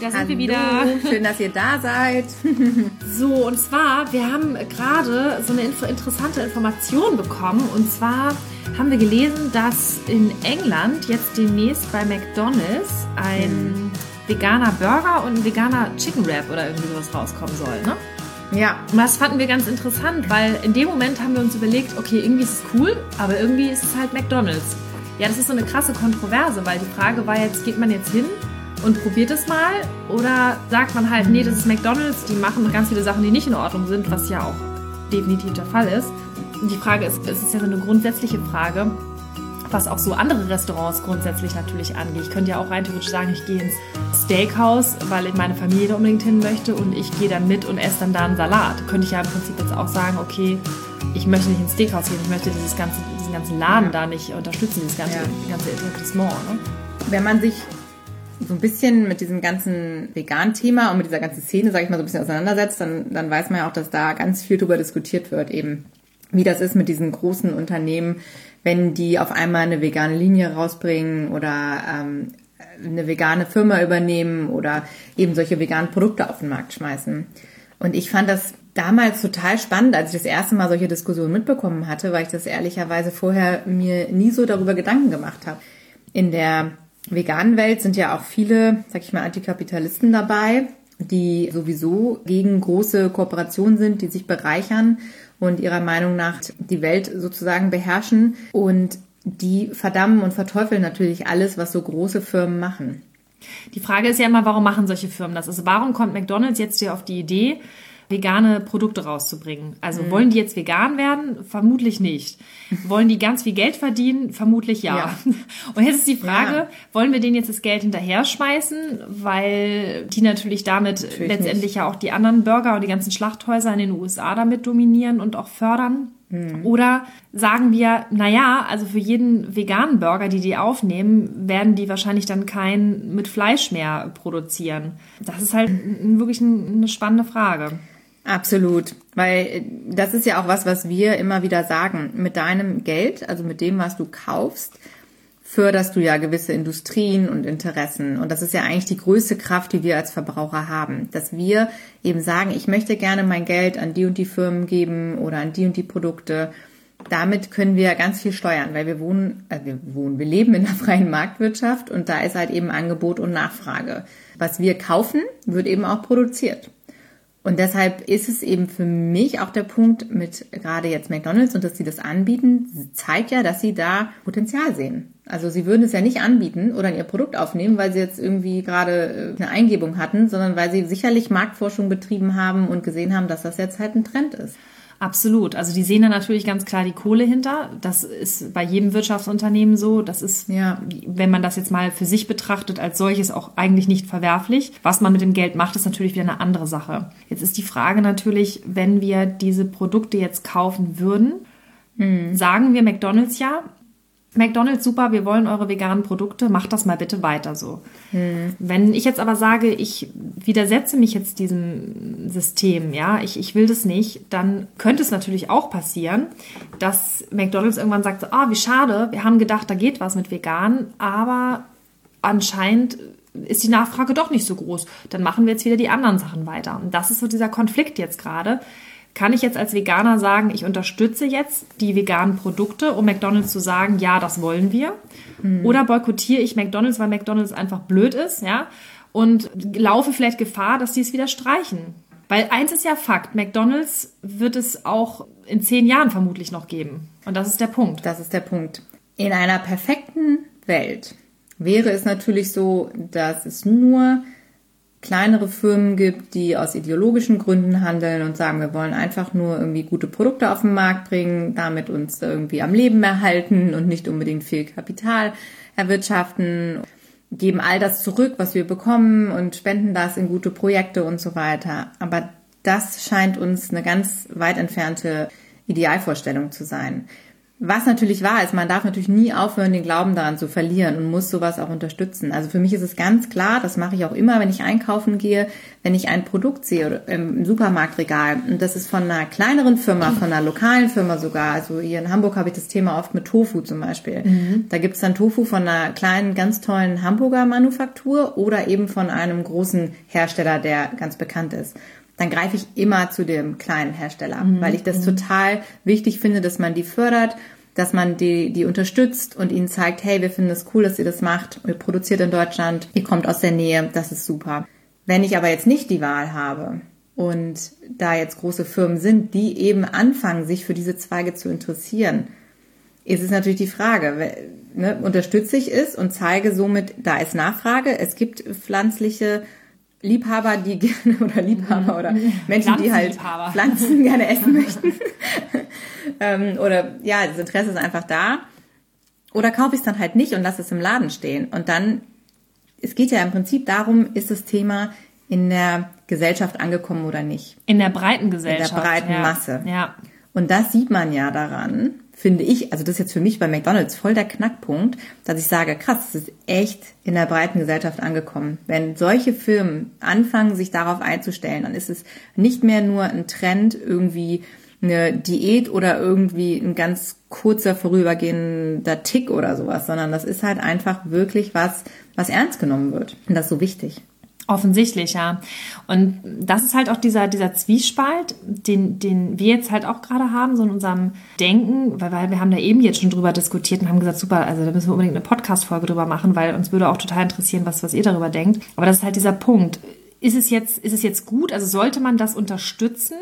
da sind Hallo, wir wieder. Schön, dass ihr da seid. So, und zwar, wir haben gerade so eine interessante Information bekommen. Und zwar haben wir gelesen, dass in England jetzt demnächst bei McDonald's ein veganer Burger und ein veganer Chicken Wrap oder irgendwie sowas rauskommen soll, ne? Ja, Und das fanden wir ganz interessant, weil in dem Moment haben wir uns überlegt, okay, irgendwie ist es cool, aber irgendwie ist es halt McDonald's. Ja, das ist so eine krasse Kontroverse, weil die Frage war jetzt, geht man jetzt hin und probiert es mal oder sagt man halt, nee, das ist McDonald's, die machen ganz viele Sachen, die nicht in Ordnung sind, was ja auch definitiv der Fall ist. Und die Frage ist, es ist ja so eine grundsätzliche Frage, was auch so andere Restaurants grundsätzlich natürlich angeht. Ich könnte ja auch rein theoretisch sagen, ich gehe ins Steakhouse, weil ich meine Familie da unbedingt hin möchte und ich gehe dann mit und esse dann da einen Salat. Könnte ich ja im Prinzip jetzt auch sagen, okay, ich möchte nicht ins Steakhouse gehen, ich möchte dieses ganze, diesen ganzen Laden da nicht unterstützen, dieses ganze, Ja. ganze Etablissement. Ne? wenn man sich so ein bisschen mit diesem ganzen Vegan-Thema und mit dieser ganzen Szene, sage ich mal, so ein bisschen auseinandersetzt, dann, dann weiß man ja auch, dass da ganz viel drüber diskutiert wird, eben wie das ist mit diesen großen Unternehmen, wenn die auf einmal eine vegane Linie rausbringen oder ähm, eine vegane Firma übernehmen oder eben solche veganen Produkte auf den Markt schmeißen. Und ich fand das damals total spannend, als ich das erste Mal solche Diskussionen mitbekommen hatte, weil ich das ehrlicherweise vorher mir nie so darüber Gedanken gemacht habe. In der veganen Welt sind ja auch viele, sag ich mal, Antikapitalisten dabei, die sowieso gegen große Kooperationen sind, die sich bereichern und ihrer Meinung nach die Welt sozusagen beherrschen. Und die verdammen und verteufeln natürlich alles, was so große Firmen machen. Die Frage ist ja immer, warum machen solche Firmen das? Also warum kommt McDonald's jetzt hier auf die Idee, vegane Produkte rauszubringen? Also wollen die jetzt vegan werden? Vermutlich nicht. Wollen die ganz viel Geld verdienen? Vermutlich ja. Ja. Und jetzt ist die Frage, Ja. wollen wir denen jetzt das Geld hinterher schmeißen, weil die natürlich damit letztendlich nicht. ja auch die anderen Burger und die ganzen Schlachthäuser in den USA damit dominieren und auch fördern? Oder sagen wir, naja, also für jeden veganen Burger, die die aufnehmen, werden die wahrscheinlich dann keinen mit Fleisch mehr produzieren. Das ist halt wirklich ein- eine spannende Frage. Absolut, weil äh, das ist ja auch was, was wir immer wieder sagen. Mit deinem Geld, also mit dem, was du kaufst, förderst du ja gewisse Industrien und Interessen. Und das ist ja eigentlich die größte Kraft, die wir als Verbraucher haben. Dass wir eben sagen, ich möchte gerne mein Geld an die und die Firmen geben oder an die und die Produkte. Damit können wir ganz viel steuern, weil wir wohnen, äh, wir wohnen, wir leben in einer freien Marktwirtschaft und da ist halt eben Angebot und Nachfrage. Was wir kaufen, wird eben auch produziert. Und deshalb ist es eben für mich auch der Punkt mit gerade jetzt McDonald's und dass sie das anbieten, zeigt ja, dass sie da Potenzial sehen. Also sie würden es ja nicht anbieten oder in ihr Produkt aufnehmen, weil sie jetzt irgendwie gerade äh, eine Eingebung hatten, sondern weil sie sicherlich Marktforschung betrieben haben und gesehen haben, dass das jetzt halt ein Trend ist. Absolut. Also die sehen da natürlich ganz klar die Kohle hinter. Das ist bei jedem Wirtschaftsunternehmen so. Das ist, Ja. wenn man das jetzt mal für sich betrachtet, als solches auch eigentlich nicht verwerflich. Was man mit dem Geld macht, ist natürlich wieder eine andere Sache. Jetzt ist die Frage natürlich, wenn wir diese Produkte jetzt kaufen würden, sagen wir McDonald's ja, McDonald's super, wir wollen eure veganen Produkte, macht das mal bitte weiter so. Wenn ich jetzt aber sage, ich widersetze mich jetzt diesem System, ja, ich, ich will das nicht, dann könnte es natürlich auch passieren, dass McDonald's irgendwann sagt, ah, wie schade, wir haben gedacht, da geht was mit vegan, aber anscheinend ist die Nachfrage doch nicht so groß. Dann machen wir jetzt wieder die anderen Sachen weiter. Und das ist so dieser Konflikt jetzt gerade. Kann ich jetzt als Veganer sagen, ich unterstütze jetzt die veganen Produkte, um McDonald's zu sagen, ja, das wollen wir? Oder boykottiere ich McDonald's, weil McDonald's einfach blöd ist, ja? Und laufe vielleicht Gefahr, dass die es wieder streichen. Weil eins ist ja Fakt, McDonald's wird es auch in zehn Jahren vermutlich noch geben. Und das ist der Punkt. Das ist der Punkt. In einer perfekten Welt wäre es natürlich so, dass es nur kleinere Firmen gibt, die aus ideologischen Gründen handeln und sagen, wir wollen einfach nur irgendwie gute Produkte auf den Markt bringen, damit uns irgendwie am Leben erhalten und nicht unbedingt viel Kapital erwirtschaften, geben all das zurück, was wir bekommen und spenden das in gute Projekte und so weiter. Aber das scheint uns eine ganz weit entfernte Idealvorstellung zu sein. Was natürlich wahr ist, man darf natürlich nie aufhören, den Glauben daran zu verlieren und muss sowas auch unterstützen. Also für mich ist es ganz klar, das mache ich auch immer, wenn ich einkaufen gehe, wenn ich ein Produkt sehe im Supermarktregal und das ist von einer kleineren Firma, von einer lokalen Firma sogar. Also hier in Hamburg habe ich das Thema oft mit Tofu zum Beispiel. Mhm. Da gibt es dann Tofu von einer kleinen, ganz tollen Hamburger Manufaktur oder eben von einem großen Hersteller, der ganz bekannt ist dann greife ich immer zu dem kleinen Hersteller, mhm. weil ich das mhm. total wichtig finde, dass man die fördert, dass man die, die unterstützt und ihnen zeigt, hey, wir finden es cool, dass ihr das macht, ihr produziert in Deutschland, ihr kommt aus der Nähe, das ist super. Wenn ich aber jetzt nicht die Wahl habe und da jetzt große Firmen sind, die eben anfangen, sich für diese Zweige zu interessieren, ist es natürlich die Frage, ne, unterstütze ich es und zeige somit, da ist Nachfrage, es gibt pflanzliche Liebhaber, die gerne oder Liebhaber oder Menschen, die halt Pflanzen gerne essen möchten. ähm, oder ja, das Interesse ist einfach da. Oder kaufe ich es dann halt nicht und lasse es im Laden stehen. Und dann, es geht ja im Prinzip darum, ist das Thema in der Gesellschaft angekommen oder nicht. In der breiten Gesellschaft. In der breiten ja. Masse. Ja. Und das sieht man ja daran, finde ich, also das ist jetzt für mich bei McDonald's voll der Knackpunkt, dass ich sage, krass, es ist echt in der breiten Gesellschaft angekommen. Wenn solche Firmen anfangen, sich darauf einzustellen, dann ist es nicht mehr nur ein Trend, irgendwie eine Diät oder irgendwie ein ganz kurzer vorübergehender Tick oder sowas, sondern das ist halt einfach wirklich was, was ernst genommen wird. Und das ist so wichtig. Offensichtlich, ja. Und das ist halt auch dieser, dieser Zwiespalt, den, den wir jetzt halt auch gerade haben, so in unserem Denken, weil, weil wir haben da eben jetzt schon drüber diskutiert und haben gesagt, super, also da müssen wir unbedingt eine Podcast-Folge drüber machen, weil uns würde auch total interessieren, was, was ihr darüber denkt. Aber das ist halt dieser Punkt. Ist es jetzt, ist es jetzt gut? Also sollte man das unterstützen?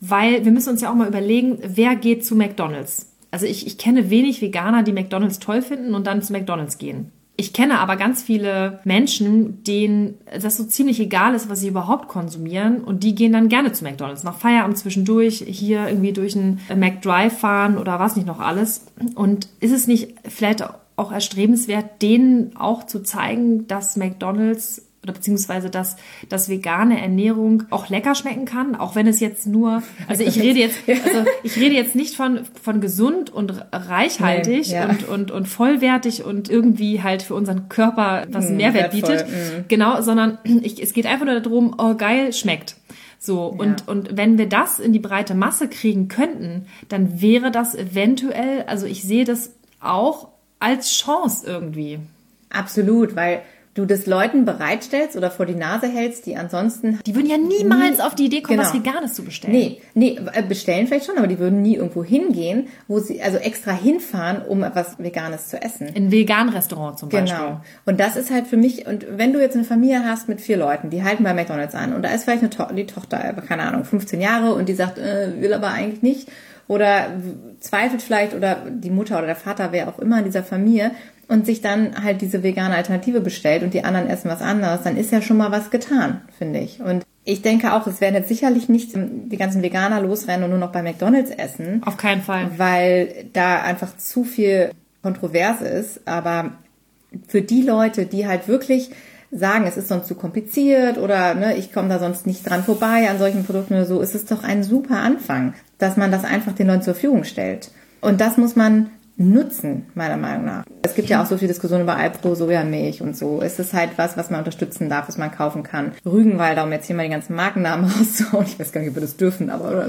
Weil wir müssen uns ja auch mal überlegen, wer geht zu McDonalds? Also ich, ich kenne wenig Veganer, die McDonalds toll finden und dann zu McDonalds gehen. Ich kenne aber ganz viele Menschen, denen das so ziemlich egal ist, was sie überhaupt konsumieren und die gehen dann gerne zu McDonald's. Nach Feierabend zwischendurch hier irgendwie durch einen McDrive fahren oder was nicht noch alles. Und ist es nicht vielleicht auch erstrebenswert, denen auch zu zeigen, dass McDonald's oder beziehungsweise dass, dass vegane Ernährung auch lecker schmecken kann, auch wenn es jetzt nur, also ich rede jetzt, also ich rede jetzt nicht von, von gesund und reichhaltig nee, ja. und, und, und vollwertig und irgendwie halt für unseren Körper was einen mm, Mehrwert wertvoll, bietet. Mm. Genau, sondern ich, es geht einfach nur darum, oh geil, schmeckt. So, ja. und, und wenn wir das in die breite Masse kriegen könnten, dann wäre das eventuell, also ich sehe das auch als Chance irgendwie. Absolut, weil du das Leuten bereitstellst oder vor die Nase hältst, die ansonsten. Die würden ja niemals nie, auf die Idee kommen, genau. was Veganes zu bestellen. Nee, nee, äh, bestellen vielleicht schon, aber die würden nie irgendwo hingehen, wo sie also extra hinfahren, um etwas Veganes zu essen. In veganen Restaurant zum Beispiel. Genau. Und das ist halt für mich, und wenn du jetzt eine Familie hast mit vier Leuten, die halten bei McDonalds an und da ist vielleicht eine to die Tochter, keine Ahnung, 15 Jahre und die sagt, äh, will aber eigentlich nicht oder zweifelt vielleicht oder die Mutter oder der Vater, wer auch immer in dieser Familie und sich dann halt diese vegane Alternative bestellt und die anderen essen was anderes, dann ist ja schon mal was getan, finde ich. Und ich denke auch, es werden jetzt sicherlich nicht die ganzen Veganer losrennen und nur noch bei McDonalds essen. Auf keinen Fall. Weil da einfach zu viel kontrovers ist. Aber für die Leute, die halt wirklich sagen, es ist sonst zu kompliziert oder ne, ich komme da sonst nicht dran vorbei an solchen Produkten oder so, ist es doch ein super Anfang, dass man das einfach den Leuten zur Verfügung stellt. Und das muss man nutzen, meiner Meinung nach. Es gibt ja auch so viel Diskussion über Alpro, Sojamilch und so. Es ist halt was, was man unterstützen darf, was man kaufen kann. Rügenwalder, um jetzt hier mal die ganzen Markennamen rauszuhauen. Ich weiß gar nicht, ob wir das dürfen, aber oder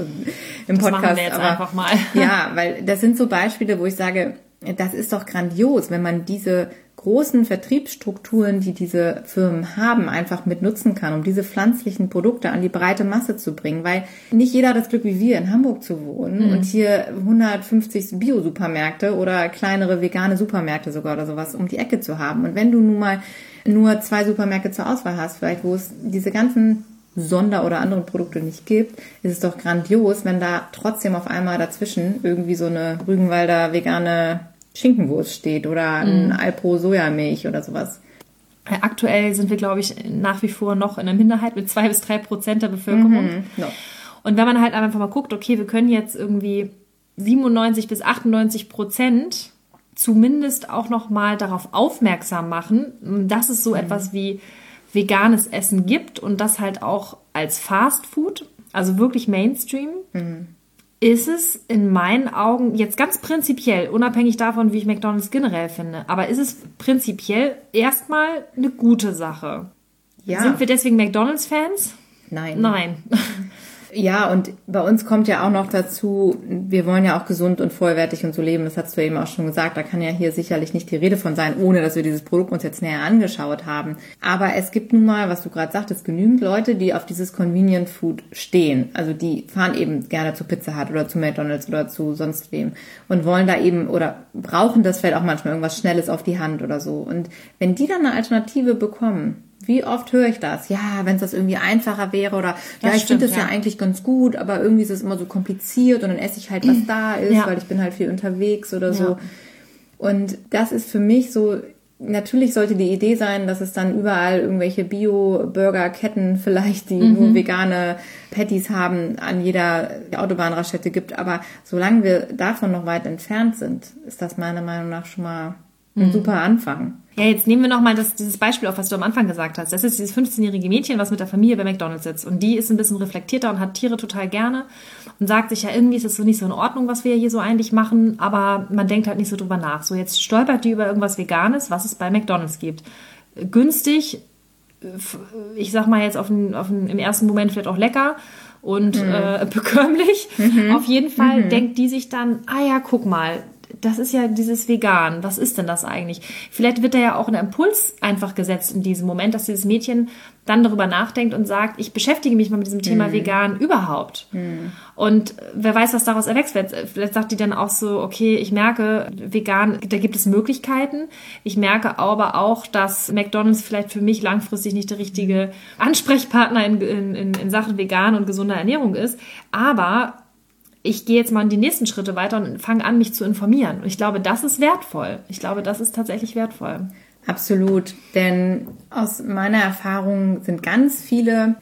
im das Podcast. Machen wir jetzt aber, einfach mal. ja, weil das sind so Beispiele, wo ich sage, das ist doch grandios, wenn man diese großen Vertriebsstrukturen, die diese Firmen haben, einfach mit nutzen kann, um diese pflanzlichen Produkte an die breite Masse zu bringen, weil nicht jeder hat das Glück wie wir in Hamburg zu wohnen mhm. und hier 150 Bio-Supermärkte oder kleinere vegane Supermärkte sogar oder sowas um die Ecke zu haben. Und wenn du nun mal nur zwei Supermärkte zur Auswahl hast, vielleicht wo es diese ganzen Sonder- oder anderen Produkte nicht gibt, ist es doch grandios, wenn da trotzdem auf einmal dazwischen irgendwie so eine Rügenwalder vegane Schinkenwurst steht oder ein mm. Alpro Sojamilch oder sowas. Aktuell sind wir, glaube ich, nach wie vor noch in der Minderheit mit zwei bis drei Prozent der Bevölkerung. Mhm, no. Und wenn man halt einfach mal guckt, okay, wir können jetzt irgendwie 97 bis 98 Prozent zumindest auch noch mal darauf aufmerksam machen, dass es so mhm. etwas wie veganes Essen gibt und das halt auch als Fast Food, also wirklich Mainstream. Mhm ist es in meinen Augen jetzt ganz prinzipiell, unabhängig davon, wie ich McDonald's generell finde, aber ist es prinzipiell erstmal eine gute Sache. Ja. Sind wir deswegen McDonald's-Fans? Nein. Nein. Ja, und bei uns kommt ja auch noch dazu, wir wollen ja auch gesund und vollwertig und so leben. Das hast du eben auch schon gesagt. Da kann ja hier sicherlich nicht die Rede von sein, ohne dass wir dieses Produkt uns jetzt näher angeschaut haben. Aber es gibt nun mal, was du gerade sagtest, genügend Leute, die auf dieses Convenient Food stehen. Also die fahren eben gerne zu Pizza Hut oder zu McDonald's oder zu sonst wem und wollen da eben oder brauchen das vielleicht auch manchmal irgendwas Schnelles auf die Hand oder so. Und wenn die dann eine Alternative bekommen, wie oft höre ich das? Ja, wenn es das irgendwie einfacher wäre oder das ja, ich finde das ja. ja. eigentlich ganz gut, aber irgendwie ist es immer so kompliziert und dann esse ich halt, was da ist, ja. weil ich bin halt viel unterwegs oder so. Und das ist für mich so, natürlich sollte die Idee sein, dass es dann überall irgendwelche Bio-Burger-Ketten vielleicht, die mhm. nur vegane Patties haben, an jeder Autobahnraststätte gibt. Aber solange wir davon noch weit entfernt sind, ist das meiner Meinung nach schon mal ein mhm. super Anfang. Ja, jetzt nehmen wir nochmal dieses Beispiel auf, was du am Anfang gesagt hast. Das ist dieses 15-jährige Mädchen, was mit der Familie bei McDonalds sitzt. Und die ist ein bisschen reflektierter und hat Tiere total gerne und sagt sich ja, irgendwie ist es so nicht so in Ordnung, was wir hier so eigentlich machen, aber man denkt halt nicht so drüber nach. So, jetzt stolpert die über irgendwas Veganes, was es bei McDonalds gibt. Günstig, ich sag mal jetzt auf den, auf den, im ersten Moment vielleicht auch lecker und mhm. äh, bekömmlich. Mhm. Auf jeden Fall mhm. denkt die sich dann, ah ja, guck mal, das ist ja dieses Vegan. Was ist denn das eigentlich? Vielleicht wird da ja auch ein Impuls einfach gesetzt in diesem Moment, dass dieses Mädchen dann darüber nachdenkt und sagt, ich beschäftige mich mal mit diesem Thema mhm. vegan überhaupt. Mhm. Und wer weiß, was daraus erwächst. Vielleicht sagt die dann auch so, okay, ich merke, vegan, da gibt es Möglichkeiten. Ich merke aber auch, dass McDonald's vielleicht für mich langfristig nicht der richtige Ansprechpartner in, in, in Sachen vegan und gesunder Ernährung ist. Aber ich gehe jetzt mal in die nächsten Schritte weiter und fange an, mich zu informieren. Und ich glaube, das ist wertvoll. Ich glaube, das ist tatsächlich wertvoll. Absolut. Denn aus meiner Erfahrung sind ganz viele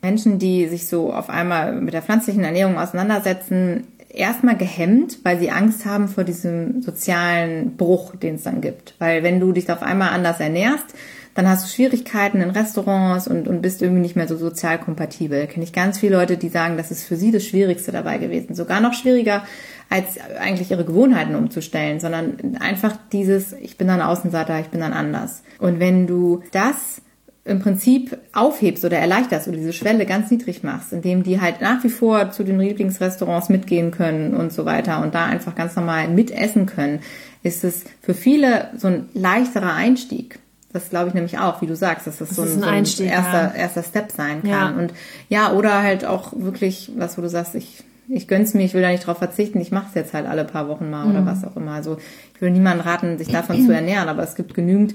Menschen, die sich so auf einmal mit der pflanzlichen Ernährung auseinandersetzen, erstmal gehemmt, weil sie Angst haben vor diesem sozialen Bruch, den es dann gibt. Weil wenn du dich auf einmal anders ernährst, dann hast du Schwierigkeiten in Restaurants und, und bist irgendwie nicht mehr so sozial kompatibel. Kenne ich ganz viele Leute, die sagen, das ist für sie das Schwierigste dabei gewesen. Sogar noch schwieriger, als eigentlich ihre Gewohnheiten umzustellen, sondern einfach dieses, ich bin dann Außenseiter, ich bin dann anders. Und wenn du das im Prinzip aufhebst oder erleichterst oder diese Schwelle ganz niedrig machst, indem die halt nach wie vor zu den Lieblingsrestaurants mitgehen können und so weiter und da einfach ganz normal mitessen können, ist es für viele so ein leichterer Einstieg. Das glaube ich nämlich auch, wie du sagst, dass das, das so, ein, ein, so ein Einstieg, erster, ja. erster Step sein kann. Ja. Und ja, oder halt auch wirklich, was wo du sagst, ich, ich gönn's mir, ich will da nicht drauf verzichten, ich mache es jetzt halt alle paar Wochen mal mhm. oder was auch immer. Also ich will niemandem raten, sich davon zu ernähren, aber es gibt genügend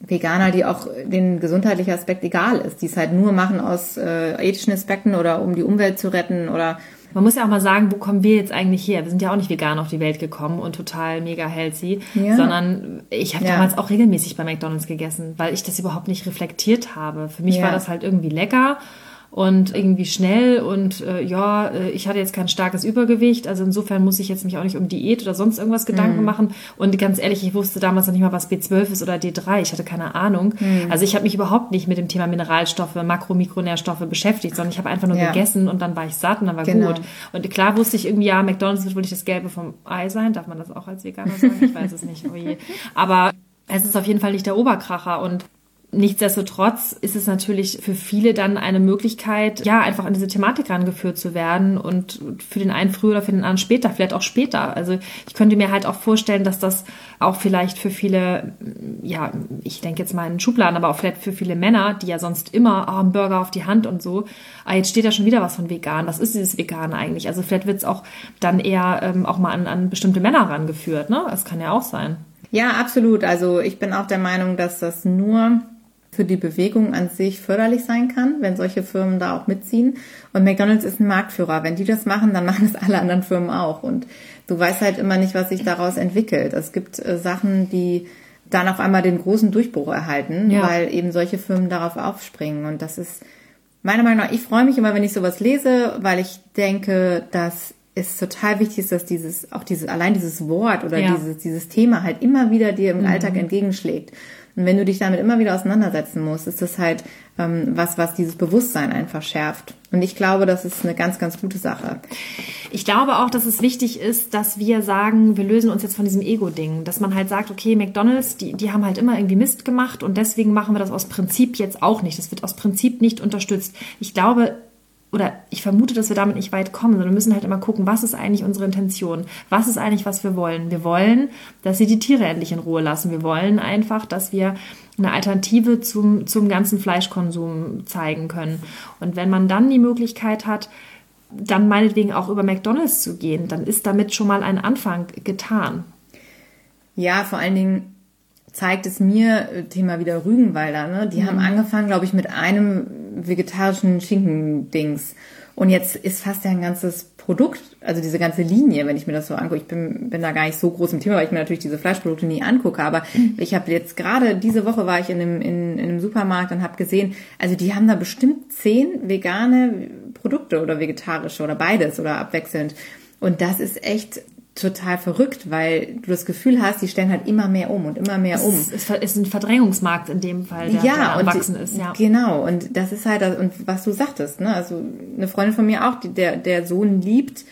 Veganer, die auch den gesundheitlichen Aspekt egal ist, die es halt nur machen aus äh, ethischen Aspekten oder um die Umwelt zu retten oder man muss ja auch mal sagen, wo kommen wir jetzt eigentlich her? Wir sind ja auch nicht vegan auf die Welt gekommen und total mega healthy, ja. sondern ich habe ja. damals auch regelmäßig bei McDonald's gegessen, weil ich das überhaupt nicht reflektiert habe. Für mich ja. war das halt irgendwie lecker und irgendwie schnell und äh, ja, äh, ich hatte jetzt kein starkes Übergewicht, also insofern muss ich jetzt mich auch nicht um Diät oder sonst irgendwas Gedanken mm. machen und ganz ehrlich, ich wusste damals noch nicht mal, was B12 ist oder D3, ich hatte keine Ahnung. Mm. Also ich habe mich überhaupt nicht mit dem Thema Mineralstoffe, Makro, Mikronährstoffe beschäftigt, sondern ich habe einfach nur ja. gegessen und dann war ich satt und dann war genau. gut. Und klar wusste ich irgendwie, ja, McDonald's wird wohl nicht das Gelbe vom Ei sein, darf man das auch als Veganer sagen? Ich weiß es nicht, oh je. Aber es ist auf jeden Fall nicht der Oberkracher und Nichtsdestotrotz ist es natürlich für viele dann eine Möglichkeit, ja, einfach an diese Thematik rangeführt zu werden und für den einen früher oder für den anderen später, vielleicht auch später. Also ich könnte mir halt auch vorstellen, dass das auch vielleicht für viele, ja, ich denke jetzt mal in Schubladen, aber auch vielleicht für viele Männer, die ja sonst immer oh, einen Burger auf die Hand und so, ah, jetzt steht da schon wieder was von vegan. Was ist dieses Vegan eigentlich? Also vielleicht wird es auch dann eher ähm, auch mal an, an bestimmte Männer rangeführt, ne? Das kann ja auch sein. Ja, absolut. Also ich bin auch der Meinung, dass das nur für die Bewegung an sich förderlich sein kann, wenn solche Firmen da auch mitziehen. Und McDonald's ist ein Marktführer. Wenn die das machen, dann machen es alle anderen Firmen auch. Und du weißt halt immer nicht, was sich daraus entwickelt. Es gibt äh, Sachen, die dann auf einmal den großen Durchbruch erhalten, ja. weil eben solche Firmen darauf aufspringen. Und das ist meiner Meinung nach, ich freue mich immer, wenn ich sowas lese, weil ich denke, dass es total wichtig ist, dass dieses, auch dieses, allein dieses Wort oder ja. dieses, dieses Thema halt immer wieder dir im mhm. Alltag entgegenschlägt. Und wenn du dich damit immer wieder auseinandersetzen musst, ist das halt ähm, was, was dieses Bewusstsein einfach schärft. Und ich glaube, das ist eine ganz, ganz gute Sache. Ich glaube auch, dass es wichtig ist, dass wir sagen, wir lösen uns jetzt von diesem Ego-Ding. Dass man halt sagt, okay, McDonalds, die, die haben halt immer irgendwie Mist gemacht und deswegen machen wir das aus Prinzip jetzt auch nicht. Das wird aus Prinzip nicht unterstützt. Ich glaube, oder ich vermute, dass wir damit nicht weit kommen, sondern wir müssen halt immer gucken, was ist eigentlich unsere Intention? Was ist eigentlich, was wir wollen? Wir wollen, dass sie die Tiere endlich in Ruhe lassen. Wir wollen einfach, dass wir eine Alternative zum, zum ganzen Fleischkonsum zeigen können. Und wenn man dann die Möglichkeit hat, dann meinetwegen auch über McDonalds zu gehen, dann ist damit schon mal ein Anfang getan. Ja, vor allen Dingen zeigt es mir, äh, Thema wieder Rügenwalder, ne? die mhm. haben angefangen, glaube ich, mit einem vegetarischen Schinken-Dings. Und jetzt ist fast ja ein ganzes Produkt, also diese ganze Linie, wenn ich mir das so angucke. Ich bin, bin da gar nicht so groß im Thema, weil ich mir natürlich diese Fleischprodukte nie angucke. Aber mhm. ich habe jetzt gerade diese Woche war ich in einem, in, in einem Supermarkt und habe gesehen, also die haben da bestimmt zehn vegane Produkte oder vegetarische oder beides oder abwechselnd. Und das ist echt total verrückt, weil du das Gefühl hast, die stellen halt immer mehr um und immer mehr um. Es ist, ein Verdrängungsmarkt in dem Fall, der, ja, der erwachsen ist. Ja, genau. Und das ist halt, und was du sagtest, ne? Also eine Freundin von mir auch, die, der, der Sohn liebt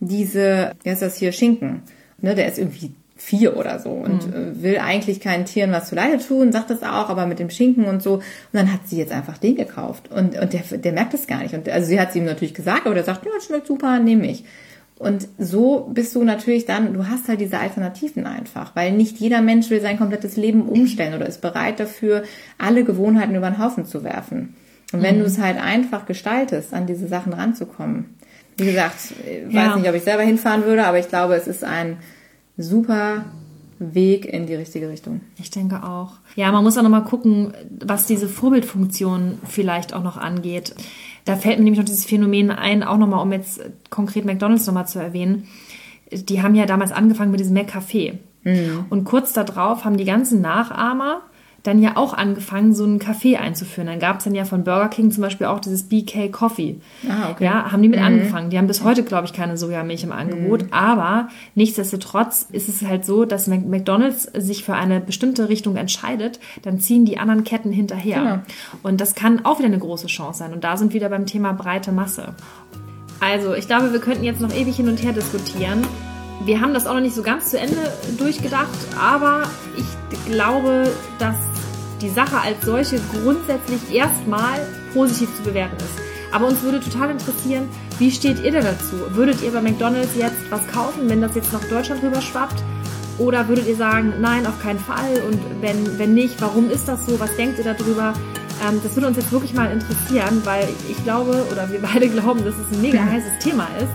diese, wie heißt das hier, Schinken. Ne? Der ist irgendwie vier oder so und mhm. will eigentlich keinen Tieren was zu Leide tun, sagt das auch, aber mit dem Schinken und so. Und dann hat sie jetzt einfach den gekauft und, und der, der merkt das gar nicht. Und also sie hat es ihm natürlich gesagt, aber der sagt, ja, schmeckt super, nehme ich. Und so bist du natürlich dann, du hast halt diese Alternativen einfach, weil nicht jeder Mensch will sein komplettes Leben umstellen oder ist bereit dafür, alle Gewohnheiten über den Haufen zu werfen. Und wenn mhm. du es halt einfach gestaltest, an diese Sachen ranzukommen. Wie gesagt, ich ja. weiß nicht, ob ich selber hinfahren würde, aber ich glaube, es ist ein super Weg in die richtige Richtung. Ich denke auch. Ja, man muss auch nochmal gucken, was diese Vorbildfunktion vielleicht auch noch angeht. Da fällt mir nämlich noch dieses Phänomen ein, auch nochmal, um jetzt konkret McDonalds nochmal zu erwähnen. Die haben ja damals angefangen mit diesem McCafé. Mhm. Und kurz darauf haben die ganzen Nachahmer dann ja auch angefangen, so einen Kaffee einzuführen. Dann gab es dann ja von Burger King zum Beispiel auch dieses BK Coffee. Ah, okay. Ja, haben die mit mhm. angefangen. Die haben bis heute, glaube ich, keine Sojamilch im Angebot. Mhm. Aber nichtsdestotrotz ist es halt so, dass McDonalds sich für eine bestimmte Richtung entscheidet, dann ziehen die anderen Ketten hinterher. Genau. Und das kann auch wieder eine große Chance sein. Und da sind wir wieder beim Thema breite Masse. Also, ich glaube, wir könnten jetzt noch ewig hin und her diskutieren. Wir haben das auch noch nicht so ganz zu Ende durchgedacht, aber ich glaube, dass die Sache als solche grundsätzlich erstmal positiv zu bewerten ist. Aber uns würde total interessieren, wie steht ihr denn dazu? Würdet ihr bei McDonald's jetzt was kaufen, wenn das jetzt nach Deutschland rüber schwappt? Oder würdet ihr sagen, nein, auf keinen Fall? Und wenn, wenn nicht, warum ist das so? Was denkt ihr darüber? Ähm, das würde uns jetzt wirklich mal interessieren, weil ich glaube, oder wir beide glauben, dass es ein mega heißes Thema ist.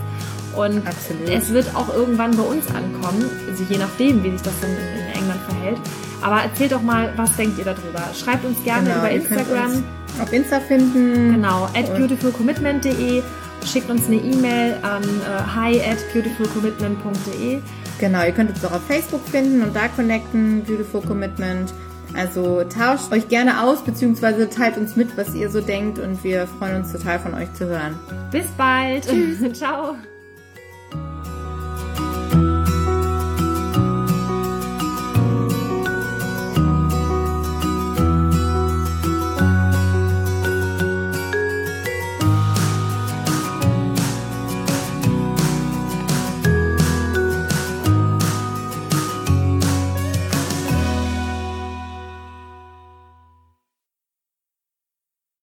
Und Absolut. es wird auch irgendwann bei uns ankommen, also je nachdem, wie sich das dann in, England verhält. Aber erzählt doch mal, was denkt ihr darüber? Schreibt uns gerne genau, über Instagram. auf Insta finden. Genau, at beautifulcommitment.de. Schickt uns eine E-Mail an äh, hi at beautifulcommitment.de. Genau, ihr könnt uns auch auf Facebook finden und da connecten, Beautiful Commitment. Also tauscht euch gerne aus, beziehungsweise teilt uns mit, was ihr so denkt und wir freuen uns total von euch zu hören. Bis bald. Ciao.